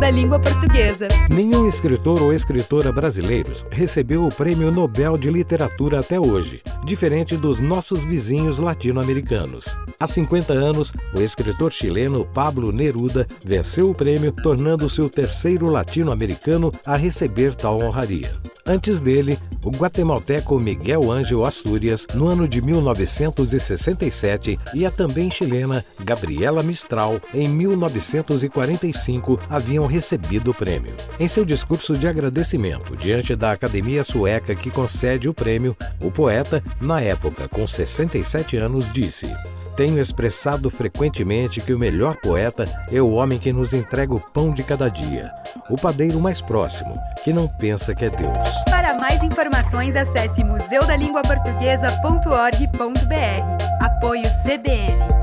Da Língua Portuguesa. Nenhum escritor ou escritora brasileiros recebeu o Prêmio Nobel de Literatura até hoje, diferente dos nossos vizinhos latino-americanos. Há 50 anos, o escritor chileno Pablo Neruda venceu o prêmio, tornando-se o terceiro latino-americano a receber tal honraria. Antes dele, o guatemalteco Miguel Ângelo Astúrias, no ano de 1967, e a também chilena Gabriela Mistral, em 1945, haviam recebido o prêmio. Em seu discurso de agradecimento diante da Academia Sueca que concede o prêmio, o poeta, na época com 67 anos, disse. Tenho expressado frequentemente que o melhor poeta é o homem que nos entrega o pão de cada dia, o padeiro mais próximo, que não pensa que é Deus. Para mais informações, acesse museudalinguaportuguesa.org.br. Apoio CBN.